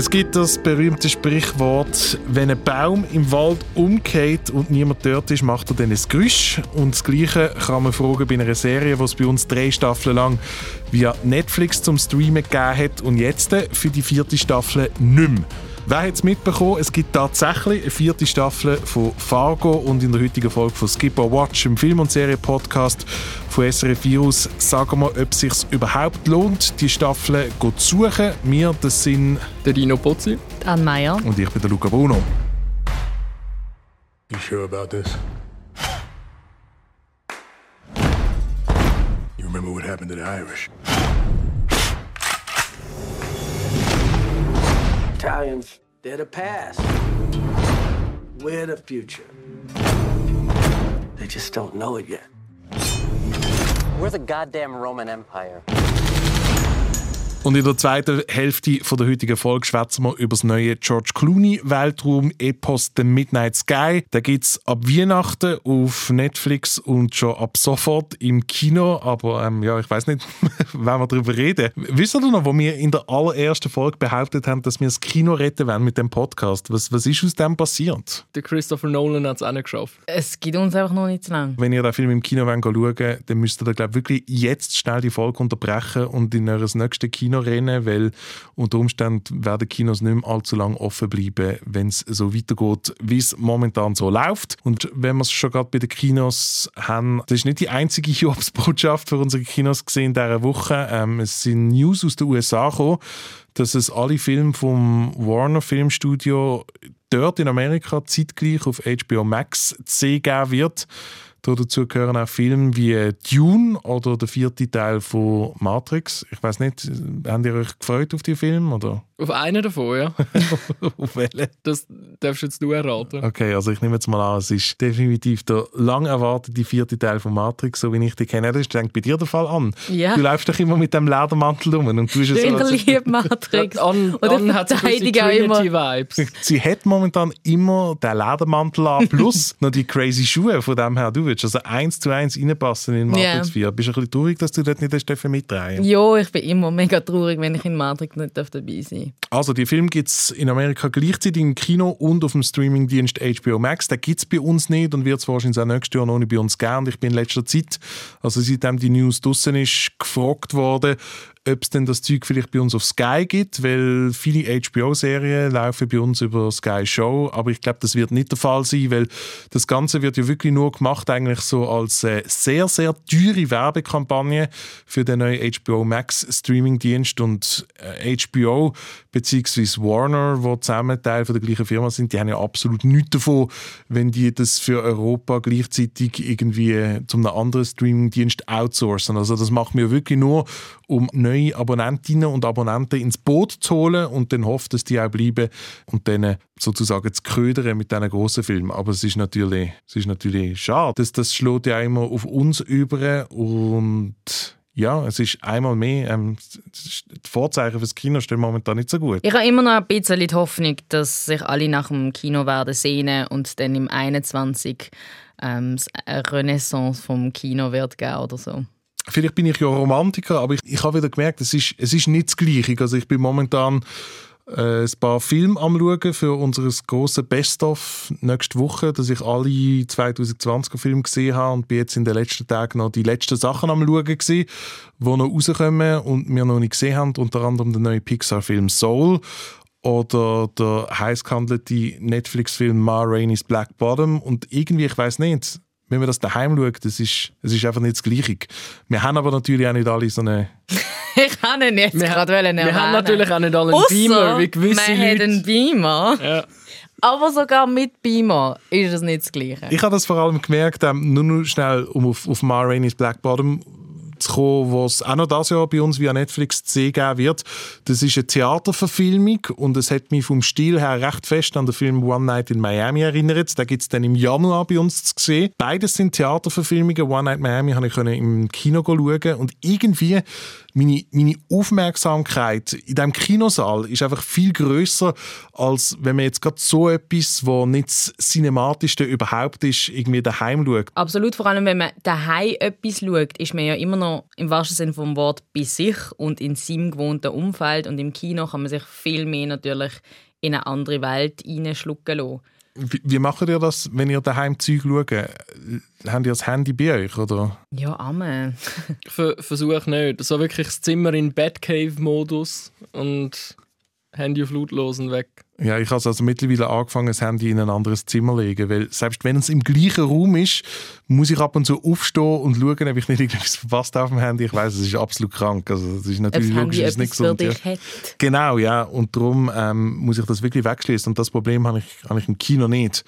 Es gibt das berühmte Sprichwort, wenn ein Baum im Wald umgeht und niemand dort ist, macht er dann ein Geräusch. Und das Gleiche kann man fragen bei einer Serie, die es bei uns drei Staffeln lang via Netflix zum Streamen gegeben hat und jetzt für die vierte Staffel nicht mehr. Wer hat es mitbekommen? Es gibt tatsächlich eine vierte Staffel von Fargo und in der heutigen Folge von Skipper Watch, im Film- und Serie-Podcast von SRF Virus, sagen wir, ob es sich überhaupt lohnt, die Staffel zu suchen. Wir, das sind der Dino Pozzi, Anne Meyer und ich bin der Luca Bruno. You sure about this? You remember what happened to the Irish? Italians, they're the past. We're the future. They just don't know it yet. We're the goddamn Roman Empire. Und in der zweiten Hälfte von der heutigen Folge schwätzen wir über das neue George Clooney Weltraum-Epos The Midnight Sky. Da gibt es ab Weihnachten auf Netflix und schon ab sofort im Kino. Aber ähm, ja, ich weiß nicht, wenn wir darüber reden. Wisst ihr noch, wo wir in der allerersten Folge behauptet haben, dass wir das Kino retten wollen mit dem Podcast? Was, was ist aus dem passiert? Der Christopher Nolan hat es auch nicht geschafft. Es gibt uns einfach noch nicht so lange. Wenn ihr den Film im Kino schauen wollt, dann müsst ihr, glaube wirklich jetzt schnell die Folge unterbrechen und in eures nächsten Kino Kinorennen, weil unter Umständen werden Kinos nicht mehr allzu lange offen bleiben, wenn es so weitergeht, wie es momentan so läuft. Und wenn wir es schon gerade bei den Kinos haben, das ist nicht die einzige Jobsbotschaft für unsere Kinos gesehen in dieser Woche. Ähm, es sind News aus den USA gekommen, dass es alle Filme vom Warner Filmstudio dort in Amerika zeitgleich auf HBO Max zu sehen geben wird. Dazu gehören auch Filme wie Dune oder der vierte Teil von Matrix. Ich weiß nicht, habt ihr euch gefreut auf die Filme? Oder? Auf einen davon, ja. auf welchen? Das darfst jetzt du erraten. Okay, also ich nehme jetzt mal an, es ist definitiv der lang erwartete vierte Teil von Matrix, so wie ich dich kenne. Das fängt bei dir der Fall an. Ja. Du läufst doch immer mit dem Ledermantel rum und tust es so, als liebe Matrix. An, Oder an hat Trinity-Vibes. Sie hat momentan immer den Ledermantel an, plus noch die crazy Schuhe, von dem her du willst also eins zu eins reinpassen in Matrix yeah. 4. Bist du ein bisschen traurig, dass du dort nicht mitdrehen Ja, ich bin immer mega traurig, wenn ich in Matrix nicht dabei sein also, die Film gibt es in Amerika gleichzeitig im Kino und auf dem Streamingdienst HBO Max. Den gibt es bei uns nicht und wird es wahrscheinlich auch nächstes Jahr noch nicht bei uns geben. Ich bin in letzter Zeit, also seitdem die News draussen ist, gefragt worden, ob es denn das Zeug vielleicht bei uns auf Sky gibt, weil viele HBO-Serien laufen bei uns über Sky Show, aber ich glaube, das wird nicht der Fall sein, weil das Ganze wird ja wirklich nur gemacht eigentlich so als äh, sehr, sehr teure Werbekampagne für den neuen HBO Max Streaming-Dienst und äh, HBO bzw. Warner, wo zusammen Teil von der gleichen Firma sind, die haben ja absolut nichts davon, wenn die das für Europa gleichzeitig irgendwie äh, zum einem anderen Streaming-Dienst outsourcen. Also das macht mir wirklich nur, um neue Abonnentinnen und Abonnenten ins Boot zu holen und dann hofft, dass die auch bleiben und dann sozusagen zu ködern mit diesen grossen Filmen. Aber es ist natürlich, es ist natürlich schade. Das, das schlägt ja immer auf uns über und ja, es ist einmal mehr, ähm, die Vorzeichen fürs Kino stehen momentan nicht so gut. Ich habe immer noch ein bisschen die Hoffnung, dass sich alle nach dem Kino werden sehnen und dann im 21 ähm, eine Renaissance vom Kino wird geben oder so. Vielleicht bin ich ja Romantiker, aber ich, ich habe wieder gemerkt, es ist, es ist nicht das Gleiche. Also ich bin momentan äh, ein paar Filme am schauen für unser grosses Best-of nächste Woche, dass ich alle 2020er Filme gesehen habe und bin jetzt in den letzten Tagen noch die letzten Sachen am schauen gewesen, die noch rauskommen und wir noch nicht gesehen haben, unter anderem der neue Pixar-Film Soul oder der heiß gehandelte Netflix-Film Ma Rainey's Black Bottom und irgendwie, ich weiß nicht, wenn man das daheim schaut, das ist, das ist einfach nicht das Gleiche. Wir haben aber natürlich auch nicht alle so eine... ich kann ihn jetzt gerade erwähnen. Wir haben natürlich auch nicht alle einen Ausser, Beamer, wie gewisse wir Leute. haben einen Beamer. Ja. Aber sogar mit Beamer ist es nicht das Gleiche. Ich habe das vor allem gemerkt, ähm, nur noch schnell, um auf, auf Ma Rainey's Black Bottom zu kommen, was auch noch dieses Jahr bei uns via Netflix zu sehen geben wird. Das ist eine Theaterverfilmung und es hat mich vom Stil her recht fest an den Film One Night in Miami erinnert. Da gibt es dann im Januar bei uns zu sehen. Beides sind Theaterverfilmungen. One Night in Miami habe ich im Kino schauen und irgendwie meine, meine Aufmerksamkeit in diesem Kinosaal ist einfach viel größer als wenn man jetzt gerade so etwas, wo nicht das Cinematischste überhaupt ist, irgendwie daheim schaut. Absolut, vor allem wenn man daheim etwas schaut, ist man ja immer noch im wahrsten Sinne vom Wort bei sich und in seinem gewohnten Umfeld und im Kino kann man sich viel mehr natürlich in eine andere Welt hineinschlucken lassen. Wie, wie macht ihr das, wenn ihr daheim Zeug schaut? Habt ihr das Handy bei euch? Oder? Ja, amen. ich versuche nicht. So wirklich das Zimmer in Batcave-Modus und Handy auf lautlos und weg. Ja, ich habe also mittlerweile angefangen, das Handy in ein anderes Zimmer zu legen, weil selbst wenn es im gleichen Raum ist, muss ich ab und zu aufstehen und schauen, ob ich nicht irgendwas verpasst auf dem Handy. Ich weiß, es ist absolut krank. Also das ist natürlich logisch, ist nicht gesund. Ja. Genau, ja. Und darum ähm, muss ich das wirklich wegschließen. Und das Problem habe ich, habe ich im Kino nicht.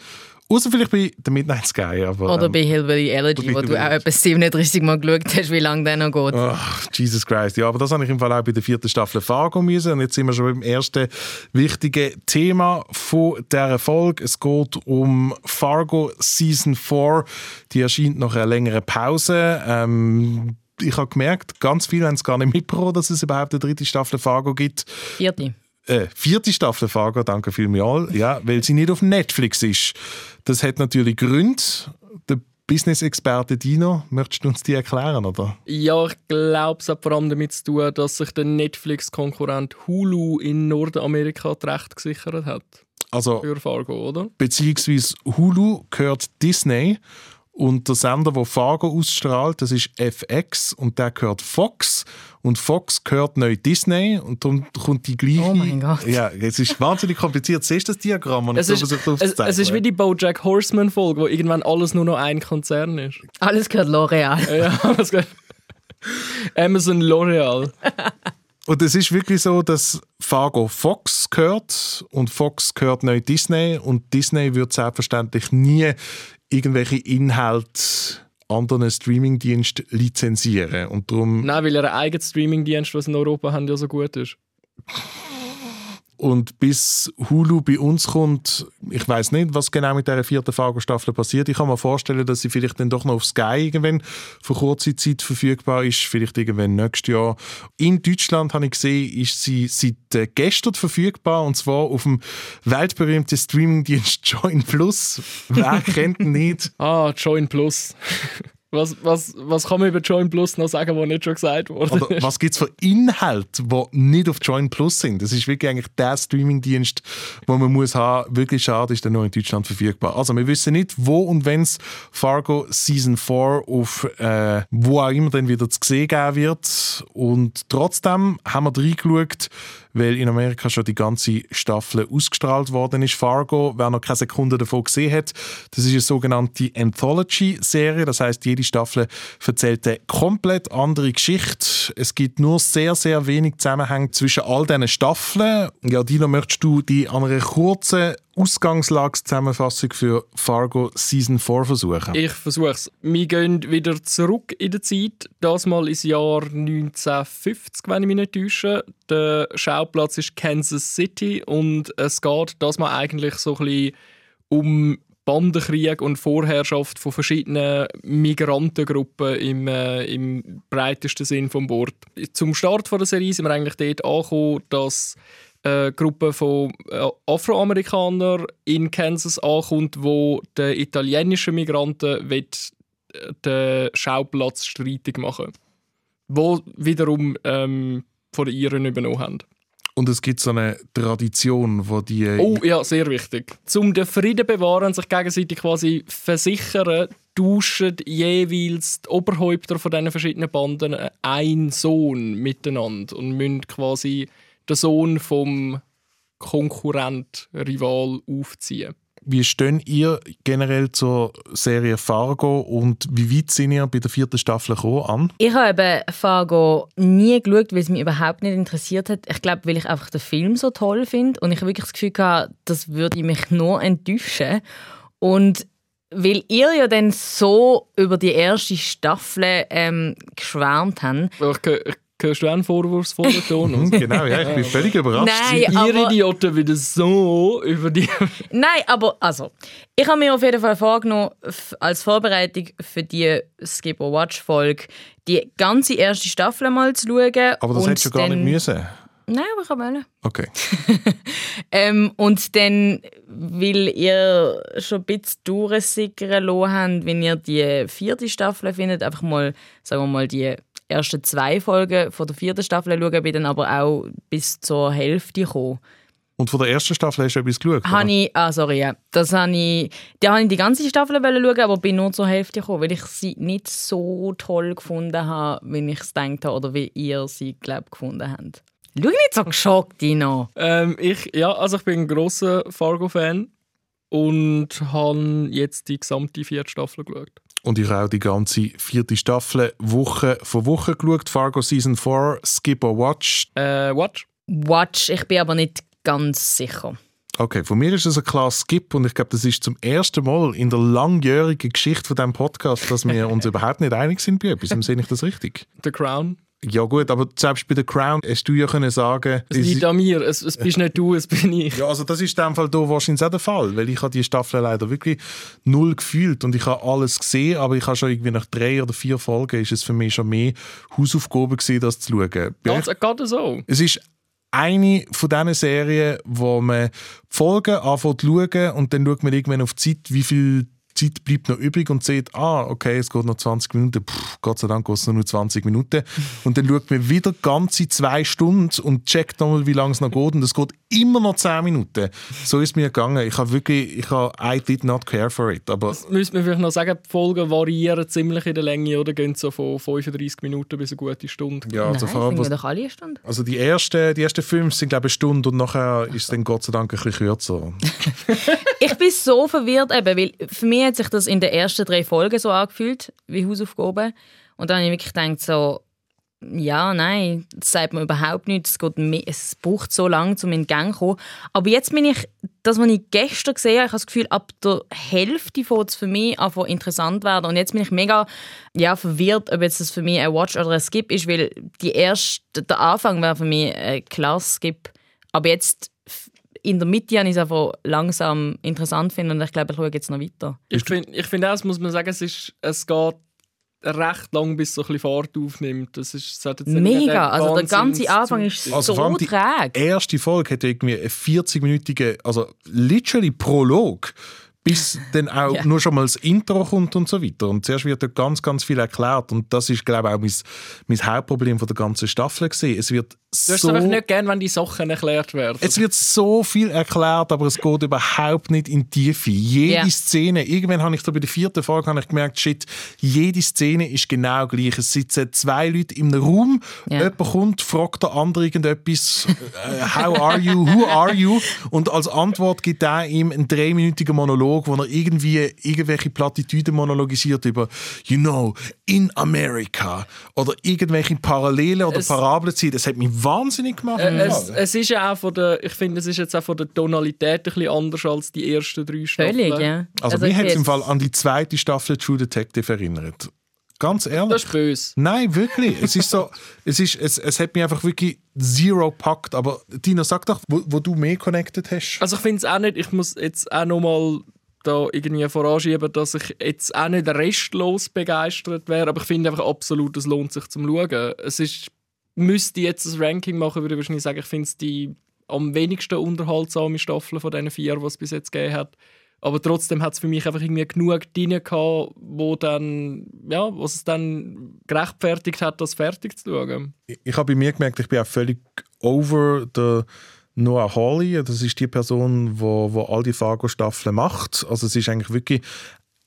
Außer vielleicht bei The Midnight Sky. Aber, Oder ähm, bei Hillbilly Elegy, wo du auch etwa 37 Mal geschaut hast, wie lange der noch geht. Oh, Jesus Christ. Ja, aber das habe ich im Fall auch bei der vierten Staffel Fargo müssen. Und jetzt sind wir schon beim ersten wichtigen Thema von dieser Folge. Es geht um Fargo Season 4. Die erscheint nach einer längeren Pause. Ähm, ich habe gemerkt, ganz viele haben es gar nicht mitbekommen, dass es überhaupt eine dritte Staffel Fargo gibt. Vierte äh, vierte Staffel Fargo, danke vielmals, ja, weil sie nicht auf Netflix ist. Das hat natürlich Gründe. Der Business-Experte Dino, möchtest du uns die erklären, oder? Ja, ich glaube, es hat vor allem damit zu tun, dass sich der Netflix-Konkurrent Hulu in Nordamerika das Recht gesichert hat. Also, für Fargo, oder? Beziehungsweise Hulu gehört Disney und der Sender, der Fargo ausstrahlt, das ist FX und der gehört Fox. Und Fox gehört neu Disney und darum kommt die gleiche... Oh mein Gott. Ja, es ist wahnsinnig kompliziert. Siehst du das Diagramm? Und es, ist, es, es ist wie die BoJack Horseman-Folge, wo irgendwann alles nur noch ein Konzern ist. Alles gehört L'Oreal. ja, alles gehört... Amazon L'Oreal. Und es ist wirklich so, dass Fargo Fox gehört und Fox gehört neu Disney und Disney wird selbstverständlich nie irgendwelche Inhalte anderen Streamingdienst lizenzieren und darum Nein, weil er einen eigenen Streamingdienst, was in Europa haben, ja so gut ist. Und bis Hulu bei uns kommt, ich weiß nicht, was genau mit der vierten Fargo-Staffel passiert. Ich kann mir vorstellen, dass sie vielleicht dann doch noch auf Sky irgendwann für kurze Zeit verfügbar ist, vielleicht irgendwann nächstes Jahr. In Deutschland habe ich gesehen, ist sie seit äh, gestern verfügbar und zwar auf dem weltberühmten Streamingdienst Join Plus. Wer kennt nicht? Ah, Join Plus. Was, was, was kann man über Join Plus noch sagen, was nicht schon gesagt wurde? Oder was gibt es für Inhalte, die nicht auf Join Plus sind? Das ist wirklich eigentlich der Streamingdienst, den man muss haben. Wirklich schade ist der nur in Deutschland verfügbar. Also wir wissen nicht, wo und wenn es Fargo Season 4 auf äh, wo auch immer dann wieder zu sehen geben wird. Und trotzdem haben wir reingeschaut, weil in Amerika schon die ganze Staffel ausgestrahlt worden ist. Fargo, wer noch keine Sekunde davon gesehen hat, das ist eine sogenannte Anthology-Serie. Das heißt, jede Staffel erzählt eine komplett andere Geschichte. Es gibt nur sehr, sehr wenig Zusammenhang zwischen all diesen Staffeln. Ja, Dino, möchtest du die an einer kurzen Ausgangslagszusammenfassung für Fargo Season 4 versuchen? Ich versuche es. Wir gehen wieder zurück in der Zeit. Das mal ins Jahr 1950, wenn ich mich nicht täusche. Der Schauplatz ist Kansas City und es geht das mal eigentlich so ein bisschen um Bandenkrieg und Vorherrschaft von verschiedenen Migrantengruppen im, äh, im breitesten Sinn vom Bord. Zum Start der Serie sind wir eigentlich dort angekommen, dass eine Gruppe von äh, Afroamerikanern in Kansas ankommt, wo der italienische Migranten will, äh, den Schauplatz streitig machen wo wiederum ähm, von den Iren übernommen haben. Und es gibt so eine Tradition, wo die... Oh ja, sehr wichtig. Um den Frieden bewahren und sich gegenseitig quasi versichern, tauschen jeweils die Oberhäupter von diesen verschiedenen Banden einen Sohn miteinander und müssen quasi den Sohn vom Konkurrent, Rival aufziehen. Wie stehen ihr generell zur Serie Fargo und wie weit sind ihr bei der vierten Staffel gekommen an? Ich habe eben Fargo nie geschaut, weil es mich überhaupt nicht interessiert hat. Ich glaube, weil ich einfach den Film so toll finde und ich habe wirklich das Gefühl hatte, das würde mich nur enttäuschen. Und weil ihr ja dann so über die erste Staffel ähm, geschwärmt habt. Ich, ich Hörst du auch einen vorwurfsvollen Ton? Genau, ja, ich bin völlig überrascht. Nein, Ihr aber, Idioten wieder so über die. nein, aber also, ich habe mir auf jeden Fall vorgenommen, als Vorbereitung für die Skip or Watch Folge die ganze erste Staffel mal zu schauen. Aber das hättest du gar dann- nicht müssen. Nein, aber ich kann wollen. Okay. Ähm, und dann, weil ihr schon ein bisschen durchsickern lassen habt, wenn ihr die vierte Staffel findet, einfach mal, sagen wir mal, die ersten zwei Folgen von der vierten Staffel schauen, bin dann aber auch bis zur Hälfte gekommen. Und von der ersten Staffel hast du etwas geschaut? Habe ich, ah, sorry, ja. Das habe ich, da habe ich die ganze Staffel wollen schauen, aber bin nur zur Hälfte gekommen, weil ich sie nicht so toll gefunden habe, wie ich es gedacht habe oder wie ihr sie, glaube gefunden habt. Schau nicht so geschockt, Dino. Ähm, ich, ja, also ich bin ein grosser Fargo-Fan und habe jetzt die gesamte vierte Staffel geschaut. Und ich habe auch die ganze vierte Staffel Woche für Woche geschaut. Fargo Season 4, Skip or Watch. Äh, Watch? Watch, ich bin aber nicht ganz sicher. Okay, von mir ist es ein klar Skip und ich glaube, das ist zum ersten Mal in der langjährigen Geschichte von diesem Podcast, dass wir uns überhaupt nicht einig sind bei etwas. Sehe ich das richtig? The Crown? Ja gut, aber selbst bei The Crown hast du ja können sagen... Es liegt an mir. Es, es bist nicht du, es bin ich. Ja, also das ist in dem Fall hier wahrscheinlich auch der Fall, weil ich habe die Staffel leider wirklich null gefühlt und ich habe alles gesehen, aber ich habe schon irgendwie nach drei oder vier Folgen ist es für mich schon mehr Hausaufgaben gewesen, das zu schauen. Ganz, euch- gerade so. Es ist eine von diesen Serien, wo man die Folgen anfängt zu schauen und dann schaut man irgendwann auf die Zeit, wie viel Zeit bleibt noch übrig und sieht, ah, okay, es geht noch 20 Minuten, Puh, Gott sei Dank geht es nur 20 Minuten. Und dann schaut man wieder ganze zwei Stunden und checkt nochmal, wie lange es noch geht und es geht immer noch 10 Minuten. So ist es mir gegangen. Ich habe wirklich, ich habe, I did not care for it. Aber Müsste man vielleicht noch sagen, die Folgen variieren ziemlich in der Länge oder gehen so von 35 Minuten bis eine gute Stunde. ja, also Nein, vor was, doch alle eine Stunde. also die ersten, die ersten fünf sind glaube ich eine Stunde und nachher ist es dann Gott sei Dank ein bisschen kürzer. Ich bin so verwirrt, eben, weil für mich hat sich das in den ersten drei Folgen so angefühlt, wie Hausaufgaben. Und dann habe ich wirklich gedacht, so, ja, nein, das sagt man überhaupt nicht. Es, geht mehr, es braucht so lange, um in Gang zu kommen. Aber jetzt bin ich, das, was ich gestern gesehen habe, ich habe das Gefühl, ab der Hälfte fängt es für mich einfach interessant werden. Und jetzt bin ich mega ja, verwirrt, ob jetzt das für mich ein Watch oder ein Skip ist, weil die erste, der Anfang wäre für mich ein klares Skip. Aber jetzt in der Mitte habe ich es einfach langsam interessant finde und ich glaube, ich schaue jetzt noch weiter. Ich finde ich find auch, das muss man sagen, es, ist, es geht recht lang, bis es so ein bisschen Fahrt aufnimmt. Das ist, es hat jetzt nicht Mega, also der ganze Anfang ist Also so allem die träge. erste Folge hat irgendwie einen 40-minütigen, also literally Prolog, bis dann auch Ja. nur schon mal das Intro kommt und so weiter. Und zuerst wird dort ganz, ganz viel erklärt. Und das ist, glaube ich, auch mein, mein Hauptproblem von der ganzen Staffel gesehen. Es wird Du hast so... einfach nicht gern, wenn die Sachen erklärt werden. Es wird so viel erklärt, aber es geht überhaupt nicht in die Tiefe. Jede Ja. Szene, irgendwann habe ich so bei der vierten Folge habe ich gemerkt, shit, jede Szene ist genau gleich. Es sitzen zwei Leute einem Raum, Ja. jemand kommt, fragt der andere irgendetwas, äh, how are you, who are you? Und als Antwort gibt er ihm einen dreiminütigen Monolog, wo er irgendwie irgendwelche Plattitüden monologisiert über, you know, in America oder irgendwelche Parallelen oder Es- Parabeln zieht. Das hat mich wahnsinnig gemacht. Äh, es, es ist ja auch von der, ich finde, es ist jetzt auch von der Tonalität ein bisschen anders als die ersten drei Staffeln. Völlig, ja. Also, ich mich hat es im Fall an die zweite Staffel True Detective erinnert. Ganz ehrlich. Das ist böse. Nein, wirklich. Es ist so, es, ist, es, es hat mich einfach wirklich zero packt. Aber Dino, sag doch, wo, wo du mehr connected hast. Also ich finde es auch nicht, ich muss jetzt auch nochmal da irgendwie voranschieben, dass ich jetzt auch nicht restlos begeistert wäre, aber ich finde einfach absolut, es lohnt sich zum Schauen. Es ist, müsste jetzt ein Ranking machen, würde ich wahrscheinlich sagen, ich finde es die am wenigsten unterhaltsame Staffel von diesen vier, die es bis jetzt gegeben hat. Aber trotzdem hat es für mich einfach irgendwie genug drin gehabt, wo dann, ja, was es dann gerechtfertigt hat, das fertig zu schauen. Ich, ich habe bei mir gemerkt, ich bin auch völlig over der Noah Hawley. Das ist die Person, wo, wo all die Fargo-Staffeln macht. Also es ist eigentlich wirklich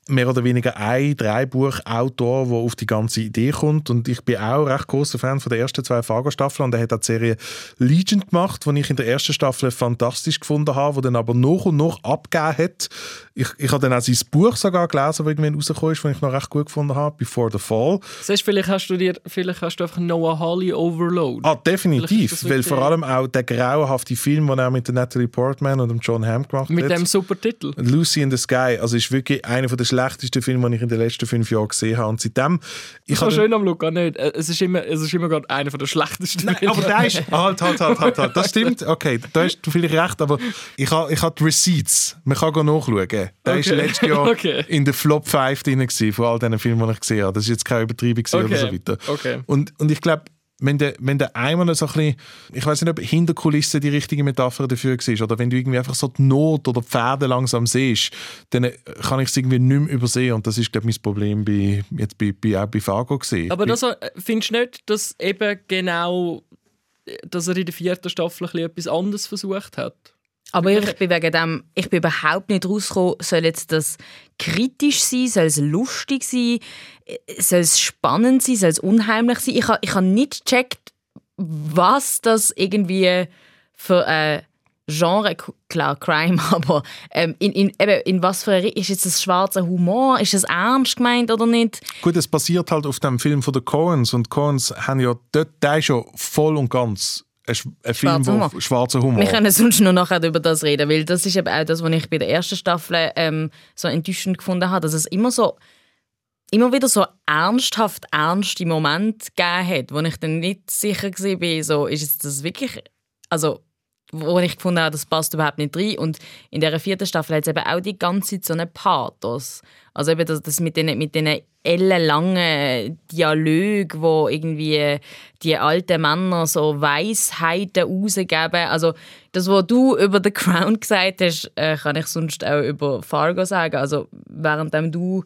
mehr oder weniger ein Dreibuchautor, der auf die ganze Idee kommt. Und ich bin auch recht großer Fan von der ersten zwei Fargo-Staffeln. Und er hat auch die Serie Legion gemacht, die ich in der ersten Staffel fantastisch gefunden habe, wo dann aber noch und noch abgegeben hat. Ich, ich habe dann auch sein Buch sogar gelesen, das irgendwann rausgekommen ist, das ich noch recht gut gefunden habe, Before the Fall. Siehst, vielleicht hast du dir, vielleicht hast du einfach Noah Hawley Overload. Ah, definitiv. Weil vor allem auch der grauenhafte Film, den er mit der Natalie Portman und dem John Hamm gemacht mit hat. dem super Titel. Lucy in the Sky, also ist wirklich einer der schlechteste Film, den ich in den letzten fünf Jahren gesehen habe. Und seitdem... Ich habe schön am Luca nicht. Äh, Es ist immer, es ist immer gerade einer der schlechtesten Nein, aber der ist. Halt, halt, halt, halt, halt. Das stimmt. Okay, da hast du vielleicht recht, aber ich habe ich hab die Receipts. Man kann gehen Der Okay. ist letztes Jahr Okay. in der Flop 5 drin gewesen, von all diesen Filmen, die ich gesehen habe. Das ist jetzt keine Übertreibung gewesen oder so Okay. weiter. Okay. Und, und ich glaube, wenn der, wenn der einmal so ein bisschen, ich weiß nicht, ob Hinterkulisse die richtige Metapher dafür war, oder wenn du irgendwie einfach so die Not oder die Pferde langsam siehst, dann kann ich es irgendwie nicht mehr übersehen. Und das ist, glaube ich, mein Problem bei, jetzt bei, bei, auch bei Fargo gesehen. Aber das, äh, findest du nicht, dass eben genau dass er in der vierten Staffel ein bisschen etwas anderes versucht hat? Aber ich bin wegen dem, ich bin überhaupt nicht rausgekommen, soll jetzt das kritisch sein, soll es lustig sein, äh, soll es spannend sein, soll es unheimlich sein. Ich habe ich ha nicht gecheckt, was das irgendwie für ein Genre, klar, Crime, aber ähm, in, in, eben, in was für eine, ist jetzt das schwarzer Humor, ist das ernst gemeint oder nicht? Gut, es basiert halt auf dem Film von den Coens und Coens haben ja dort, ja voll und ganz ein, ein Film, Schwarzer Humor. schwarzer Humor. Wir können sonst noch nachher über das reden, weil das ist eben auch das, was ich bei der ersten Staffel ähm, so enttäuschend gefunden habe, dass es immer so immer wieder so ernsthaft ernste Momente gegeben hat, wo ich dann nicht sicher war, bin, so ist das wirklich, also wo ich gefunden habe, das passt überhaupt nicht rein. Und in der vierten Staffel hat es eben auch die ganze Zeit so einen Pathos. Also eben das, das mit den mit den ellenlangen Dialogen, wo irgendwie die alten Männer so Weisheiten rausgeben. Also das, was du über The Crown gesagt hast, äh, kann ich sonst auch über Fargo sagen. Also währenddem du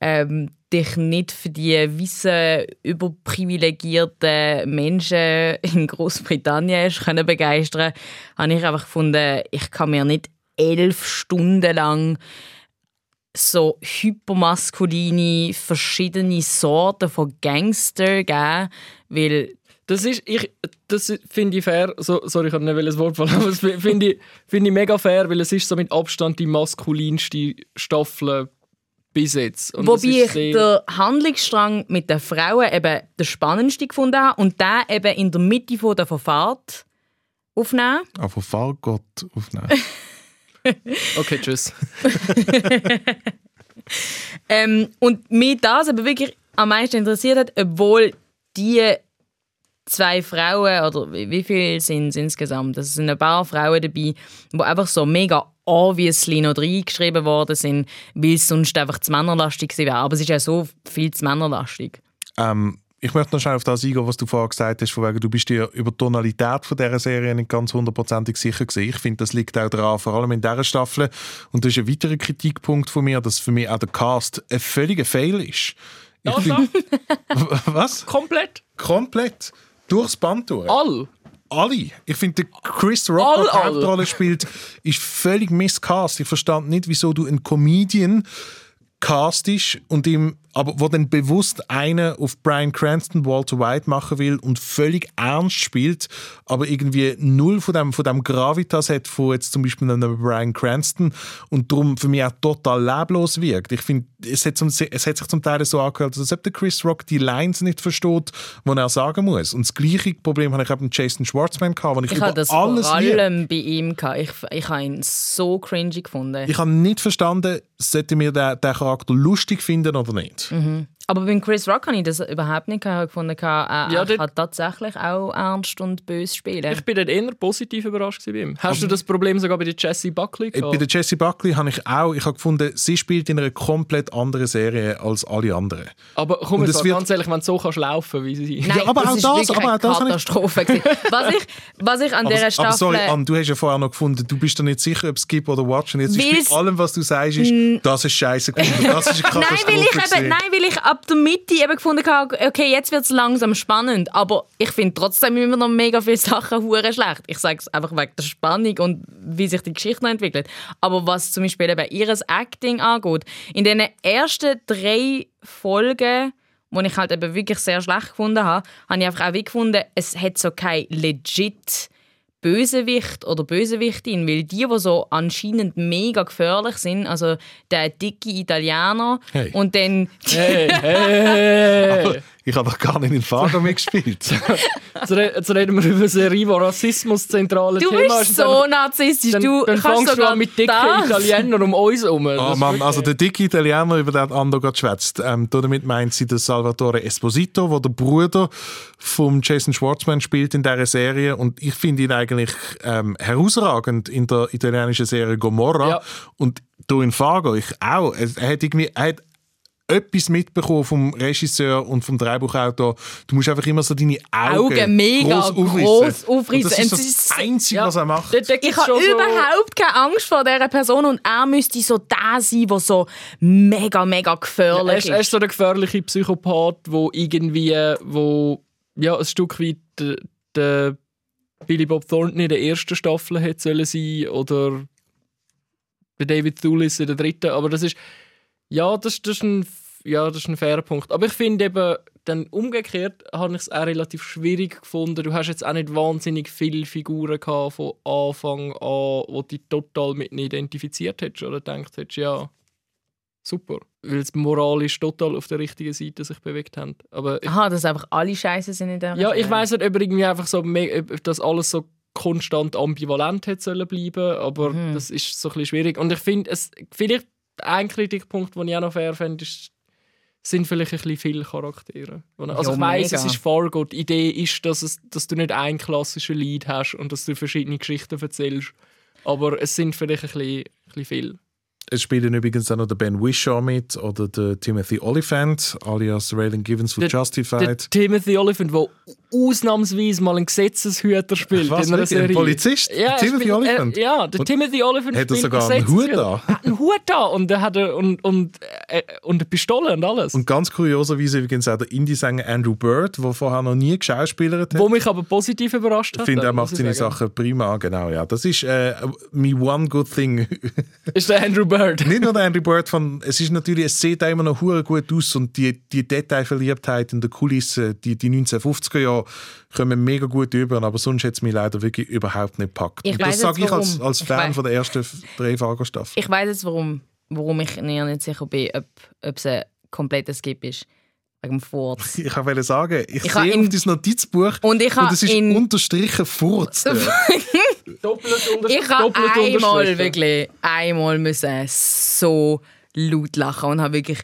ähm, dich nicht für die weißen, überprivilegierten Menschen in Großbritannien können begeistern habe ich einfach gefunden, ich kann mir nicht elf Stunden lang so hypermaskuline, verschiedene Sorten von Gangster geben, weil Das ist, ich, das finde ich fair. So, sorry, ich kann nicht das Wort fallen, aber das finde ich, finde ich mega fair, weil es ist so mit Abstand die maskulinste Staffel bis jetzt. Und Wobei ich den Handlungsstrang mit den Frauen eben der spannendste gefunden habe und den eben in der Mitte von der Verfahrt aufnehmen. Auch von Fallgott aufnehmen. Okay, tschüss. Ähm, und mich das aber wirklich am meisten interessiert hat, obwohl die zwei Frauen, oder wie wie viele sind es insgesamt? Es sind ein paar Frauen dabei, die einfach so mega obviously noch reingeschrieben worden sind, weil es sonst einfach zu männerlastig gewesen wäre. Aber es ist ja so viel zu männerlastig. ähm, ich möchte noch schnell auf das eingehen, was du vorher gesagt hast, von wegen, du bist dir über die Tonalität von dieser Serie nicht ganz hundertprozentig sicher gewesen. Ich finde, das liegt auch daran, vor allem in dieser Staffel. Und das ist ein weiterer Kritikpunkt von mir, dass für mich auch der Cast ein völliger Fail ist. Ich Ja, find- was? Komplett. Komplett. Durchs Band durch. All. Alle. Ich finde, Chris Rock, All, der die. Hauptrolle spielt, ist völlig miscast. Ich verstand nicht, wieso du einen Comedian castest und ihm, aber wo dann bewusst einen auf Brian Cranston, Walter White machen will und völlig ernst spielt, aber irgendwie null von dem, von dem Gravitas hat von jetzt zum Beispiel einem Brian Cranston und darum für mich auch total leblos wirkt. Ich finde, es, hat zum- es hat sich zum Teil so angehört, als ob der Chris Rock die Lines nicht versteht, die er sagen muss. Und das gleiche Problem habe ich auch mit Jason Schwartzman gehabt, wo ich, Ich über das alles vor allem bei ihm gehabt. Ich, ich habe ihn so cringy gefunden. Ich habe nicht verstanden, sollte mir der, der Charakter lustig finden oder nicht. Mm-hmm. Aber beim Chris Rock habe ich das überhaupt nicht gefunden. Er Ja, ja, kann tatsächlich auch ernst und böse spielen. Ich bin dann eher positiv überrascht gewesen bei ihm. Hast du das Problem sogar bei der Jessie Buckley Äh, gehabt? Bei der Jessie Buckley habe ich auch, ich habe gefunden, sie spielt in einer komplett anderen Serie als alle anderen. Aber komm, es wird- ganz ehrlich, wenn du so kannst laufen wie sie. Nein, aber das auch ist das- aber auch eine das ich- Katastrophe. gewesen. was, ich, was ich an Aber, dieser Staffel... aber sorry, Ann, du hast ja vorher noch gefunden, du bist dir nicht sicher, ob Skip oder Watch. Und jetzt ist bei allem, was du sagst, ist, das ist scheiße gefunden, das ist eine Nein Katastrophe. weil, ich eben, nein, weil ich ab der Mitte eben gefunden okay, jetzt wird es langsam spannend. Aber ich finde trotzdem immer noch mega viele Sachen hure schlecht. Ich sage es einfach wegen der Spannung und wie sich die Geschichte entwickelt. Aber was zum Beispiel eben ihres Acting angeht, in den ersten drei Folgen, die ich halt eben wirklich sehr schlecht gefunden habe, habe ich einfach auch wie gefunden, es hat so kein legit Bösewicht oder Bösewichtin, weil die, die so anscheinend mega gefährlich sind, also der dicke Italiener Hey. und dann Hey, hey, hey. Ich habe gar nicht in Fargo mitgespielt. Jetzt, re jetzt reden wir über eine Serie, wo Rassismus zentrale Du Thema bist ist. so Dann- narzisstisch. dann, du dann kannst fängst du sogar an mit dicken das. Italienern um uns herum. Oh ist Mann, also der dicke Italiener, über den Ando gerade schwätzt. Ähm, damit meint sie den Salvatore Esposito, der der Bruder von Jason Schwartzman spielt in dieser Serie. Und ich finde ihn eigentlich ähm, herausragend in der italienischen Serie Gomorra. Ja. Und hier in Fargo, ich auch. Er hat irgendwie... Er hat etwas mitbekommen vom Regisseur und vom Drehbuchautor. Du musst einfach immer so deine Augen, Augen mega gross aufrissen. gross das ist das Einzige, Ja, was er macht. dort- dort Ich habe schon so- überhaupt keine Angst vor dieser Person und er müsste so der sein, der so mega, mega Er gefährlich ist, er ist ist. so der gefährliche Psychopath, wo irgendwie, wo ja, ein Stück weit der, der Billy Bob Thornton in der ersten Staffel hätte sollen sein oder der David Thewlis in der dritten. Aber das ist ja, das, das ist ein ja, das ist ein fairer Punkt. Aber ich finde eben, dann umgekehrt habe ich es auch relativ schwierig gefunden. Du hast jetzt auch nicht wahnsinnig viele Figuren gehabt von Anfang an, wo dich total mit ihnen identifiziert hättest oder gedacht hättest, ja, super. Weil es moralisch total auf der richtigen Seite sich bewegt haben. Aber ich, Aha, dass einfach alle Scheiße sind in der ja, ich weiß nicht, ob irgendwie einfach so, me- ob das alles so konstant ambivalent hätte sollen bleiben, aber Mhm. das ist so ein bisschen schwierig. Und ich finde, es vielleicht ein Kritikpunkt, den ich auch noch fair finde, ist, sind vielleicht ein bisschen viele Charaktere. Also Ja, ich weiss, mega. es ist Fargo. Die Idee ist, dass, es, dass du nicht einen klassischen Lead hast und dass du verschiedene Geschichten erzählst. Aber es sind vielleicht ein bisschen, ein bisschen viele. Es spielen übrigens auch noch der Ben Whishaw mit oder der Timothy Oliphant, alias Raylan Givens von Der- Justified. Der Timothy Olyphant, der ausnahmsweise mal einen Gesetzeshüter spielt Was, in einer wirklich? Ein Serie. Polizist? Ja, Timothy spielt- Olyphant? Er, ja, der Und Timothy Olyphant hat spielt sogar einen. Hut an? Er hat einen Hut an und er hat eine, und, und, äh, und eine Pistole und alles. Und ganz kurioserweise übrigens auch der Indie-Sänger Andrew Bird, der vorher noch nie geschauspielert hat. wo mich aber positiv überrascht Ich hat. finde, er macht ich seine sagen. Sachen prima, genau, ja. Das ist äh, my one good thing. Ist der Andrew Bird. Nicht nur der Andrew Bird, von, es ist natürlich, es sieht immer noch hure gut aus und die, die Detailverliebtheit in der Kulisse, die, die 1950er Jahre, kommen mega gut über, aber sonst hat es mich leider wirklich überhaupt nicht gepackt. Ich Und das sage ich als, als Ich Fan weiss- von der ersten drei Fargo-Staffel. Ich weiß jetzt, warum, warum ich mir nicht sicher bin, ob, ob es ein kompletter Skip ist. Wegen Furz. Ich wollte sagen, ich, Ich sehe auf dein Notizbuch Und ich und es ist unterstrichen Furz. Doppelt unter, Ich habe doppelt einmal wirklich einmal müssen so laut lachen und habe wirklich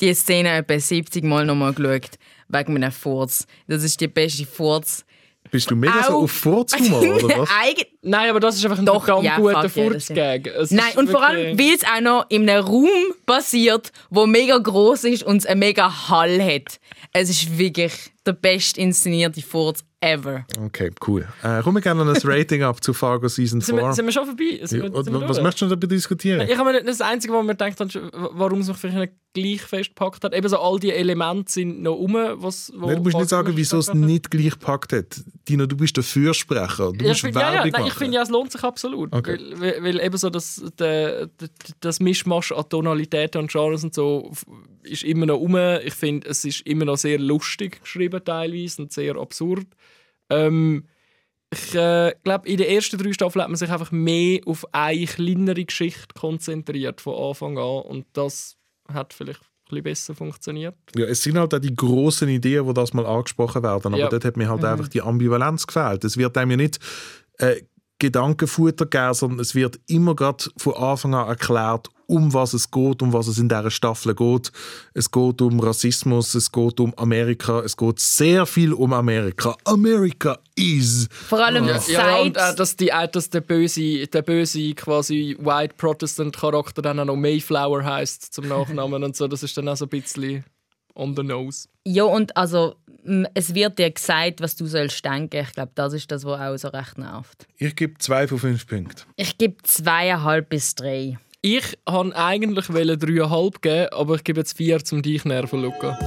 die Szene etwa 70 Mal nochmal geschaut wegen meinem Furz. Das ist die beste Furz. Bist du mega so Au. auf Furzhumor, oder was? Nein, aber das ist einfach ein Doch, verdammt ja, guter Furzgag. Es Nein, und vor allem, weil es auch noch in einem Raum passiert, wo mega groß ist und es einen mega Hall hat. Es ist wirklich der best inszenierte Furz ever. Okay, cool. Äh, komm, wir gerne ein Rating ab zu Fargo Season Sind wir, 4. sind wir schon vorbei? Sind Ja, wir, sind wir was möchtest du darüber diskutieren? Ich habe mir das Einzige, was mir gedacht habe, warum es mich vielleicht nicht gleich festgepackt hat. Eben so all die Elemente sind noch um, was wo Nein, du musst nicht sagen, wieso es nicht gleich gepackt hat. Dino, du bist der Fürsprecher. Du Ja, musst ich find, ja, ja, Werbung nein, ich finde ja, es lohnt sich absolut. Okay. Weil, weil, eben so das, der, das Mischmasch an Tonalitäten und Genres und so ist immer noch um. Ich finde, es ist immer noch sehr lustig geschrieben teilweise und sehr absurd. Ähm, ich äh, glaube, in den ersten drei Staffeln hat man sich einfach mehr auf eine kleinere Geschichte konzentriert von Anfang an und das hat vielleicht ein bisschen besser funktioniert. Ja, es sind halt auch die grossen Ideen, die das mal angesprochen werden. Aber Ja. dort hat mir Mhm. halt einfach die Ambivalenz gefehlt. Es wird einem ja nicht äh, Gedankenfutter geben, sondern es wird immer gerade von Anfang an erklärt, um was es geht, um was es in dieser Staffel geht. Es geht um Rassismus, es geht um Amerika, es geht sehr viel um Amerika. America is. Vor allem Ja, seit... und äh, dass, die, äh, dass der böse, der böse quasi White Protestant Charakter dann auch noch Mayflower heißt zum Nachnamen und so, das ist dann auch so ein bisschen on the nose. Ja, und also es wird dir gesagt, was du sollst denken. Ich glaube, das ist das, was auch so recht nervt. Ich gebe zwei von fünf Punkten. Ich gebe zweieinhalb bis drei. Ich wollte eigentlich wollen dreieinhalb geben, aber ich gebe jetzt vier zum dich nerven, Luca.